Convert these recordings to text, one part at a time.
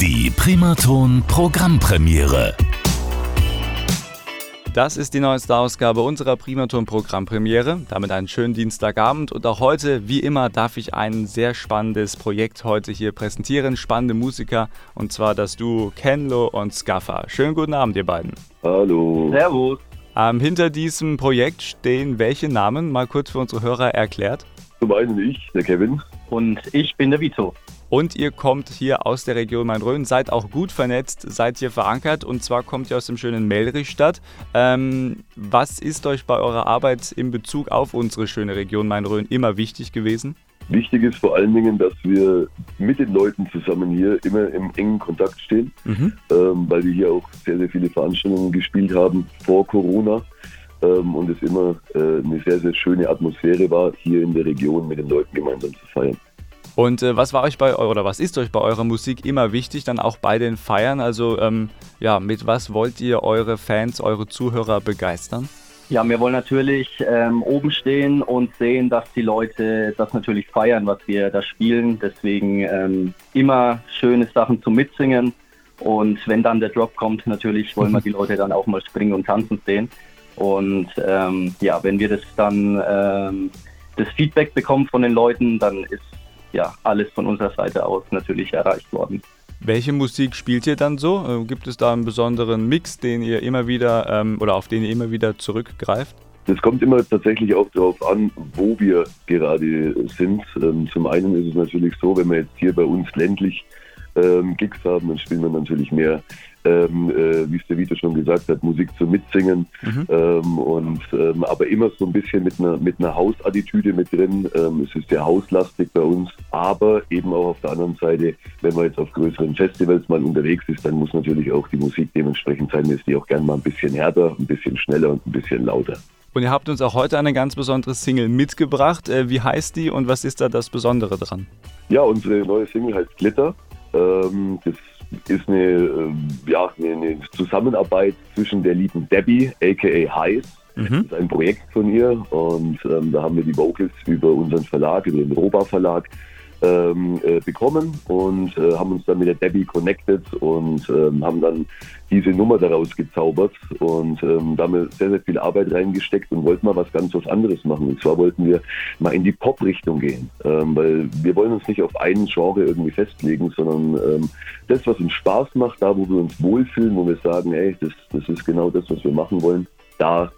Die Primaton Programmpremiere. Das ist die neueste Ausgabe unserer Primaton Programmpremiere. Damit einen schönen Dienstagabend und auch heute, wie immer, darf ich ein sehr spannendes Projekt heute hier präsentieren. Spannende Musiker und zwar das Duo Kenlo und Scaffa. Schönen guten Abend, ihr beiden. Hallo. Servus. Ähm, hinter diesem Projekt stehen welche Namen? Mal kurz für unsere Hörer erklärt. Zum einen ich, der Kevin. Und ich bin der Vito. Und ihr kommt hier aus der Region Main-Rhön, seid auch gut vernetzt, seid hier verankert und zwar kommt ihr aus dem schönen Melrichstadt. Ähm, was ist euch bei eurer Arbeit in Bezug auf unsere schöne Region Main-Rhön immer wichtig gewesen? Wichtig ist vor allen Dingen, dass wir mit den Leuten zusammen hier immer im engen Kontakt stehen, Mhm. ähm, weil wir hier auch sehr, sehr viele Veranstaltungen gespielt haben vor Corona ähm, und es immer äh, eine sehr, sehr schöne Atmosphäre war, hier in der Region mit den Leuten gemeinsam zu feiern. Und äh, was war euch bei oder was ist euch bei eurer Musik immer wichtig, dann auch bei den Feiern? Also ähm, ja, mit was wollt ihr eure Fans, eure Zuhörer begeistern? Ja, wir wollen natürlich ähm, oben stehen und sehen, dass die Leute das natürlich feiern, was wir da spielen. Deswegen ähm, immer schöne Sachen zum Mitsingen. Und wenn dann der Drop kommt, natürlich wollen wir die Leute dann auch mal springen und tanzen sehen. Und ähm, ja, wenn wir das dann ähm, das Feedback bekommen von den Leuten, dann ist ja alles von unserer Seite aus natürlich erreicht worden. Welche Musik spielt ihr dann so? Äh, gibt es da einen besonderen Mix, den ihr immer wieder ähm, oder auf den ihr immer wieder zurückgreift? Es kommt immer tatsächlich auch darauf an, wo wir gerade sind. Ähm, zum einen ist es natürlich so, wenn wir jetzt hier bei uns ländlich ähm, Gigs haben, dann spielen wir natürlich mehr, ähm, äh, wie es der Vito schon gesagt hat, Musik zum Mitsingen. Mhm. Ähm, und, ähm, aber immer so ein bisschen mit einer, mit einer Hausattitüde mit drin. Ähm, es ist sehr hauslastig bei uns, aber eben auch auf der anderen Seite, wenn man jetzt auf größeren Festivals mal unterwegs ist, dann muss natürlich auch die Musik dementsprechend sein, ist die auch gern mal ein bisschen härter, ein bisschen schneller und ein bisschen lauter. Und ihr habt uns auch heute eine ganz besondere Single mitgebracht. Äh, wie heißt die und was ist da das Besondere dran? Ja, unsere neue Single heißt Glitter. Ähm, das ist eine, ähm, ja, eine, eine Zusammenarbeit zwischen der lieben Debbie, aka Heiß. Mhm. Das ist ein Projekt von ihr und ähm, da haben wir die Vocals über unseren Verlag, über den Roba Verlag ähm, äh, bekommen und äh, haben uns dann mit der Debbie connected und ähm, haben dann diese Nummer daraus gezaubert und ähm, da haben wir sehr, sehr viel Arbeit reingesteckt und wollten mal was ganz was anderes machen. Und zwar wollten wir mal in die Pop-Richtung gehen, ähm, weil wir wollen uns nicht auf einen Genre irgendwie festlegen, sondern ähm, das, was uns Spaß macht, da, wo wir uns wohlfühlen, wo wir sagen, ey, das, das ist genau das, was wir machen wollen, da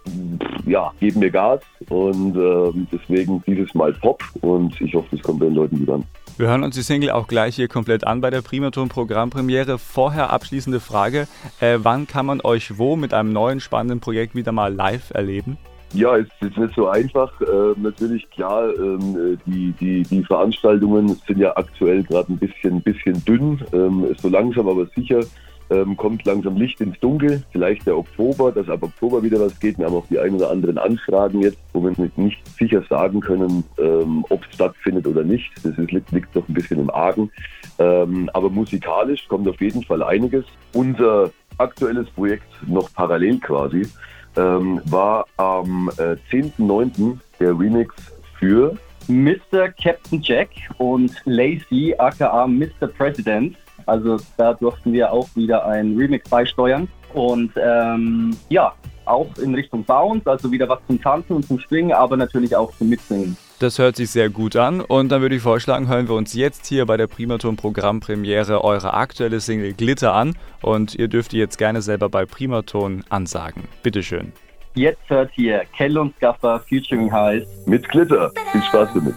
ja, geben wir Gas und ähm, deswegen dieses Mal Pop und ich hoffe, das kommt bei den Leuten gut an. Wir hören uns die Single auch gleich hier komplett an bei der Primaton Programmpremiere. Vorher abschließende Frage: äh, Wann kann man euch wo mit einem neuen spannenden Projekt wieder mal live erleben? Ja, es ist nicht so einfach. Äh, natürlich klar, ähm, die, die, die Veranstaltungen sind ja aktuell gerade ein bisschen, bisschen dünn. Ähm, so langsam aber sicher ähm, kommt langsam Licht ins Dunkel. Vielleicht der Oktober, dass ab Oktober wieder was geht. Wir haben auch die ein oder anderen Anfragen jetzt, wo wir nicht sicher sagen können, ähm, ob es stattfindet oder nicht. Das ist, liegt, liegt doch ein bisschen im Argen. Ähm, aber musikalisch kommt auf jeden Fall einiges. Unser aktuelles Projekt noch parallel quasi ähm, war am äh, 10.9. der Remix für Mr. Captain Jack und Lacey, aka Mr. President. Also da durften wir auch wieder ein Remix beisteuern. Und ähm, ja, auch in Richtung Bounce, also wieder was zum Tanzen und zum Springen, aber natürlich auch zum Mitsingen. Das hört sich sehr gut an und dann würde ich vorschlagen, hören wir uns jetzt hier bei der Primaton Programmpremiere eure aktuelle Single Glitter an und ihr dürft die jetzt gerne selber bei Primaton ansagen. Bitteschön. Jetzt hört ihr Kell und Scaffer featuring Heiß. mit Glitter. Viel Spaß damit.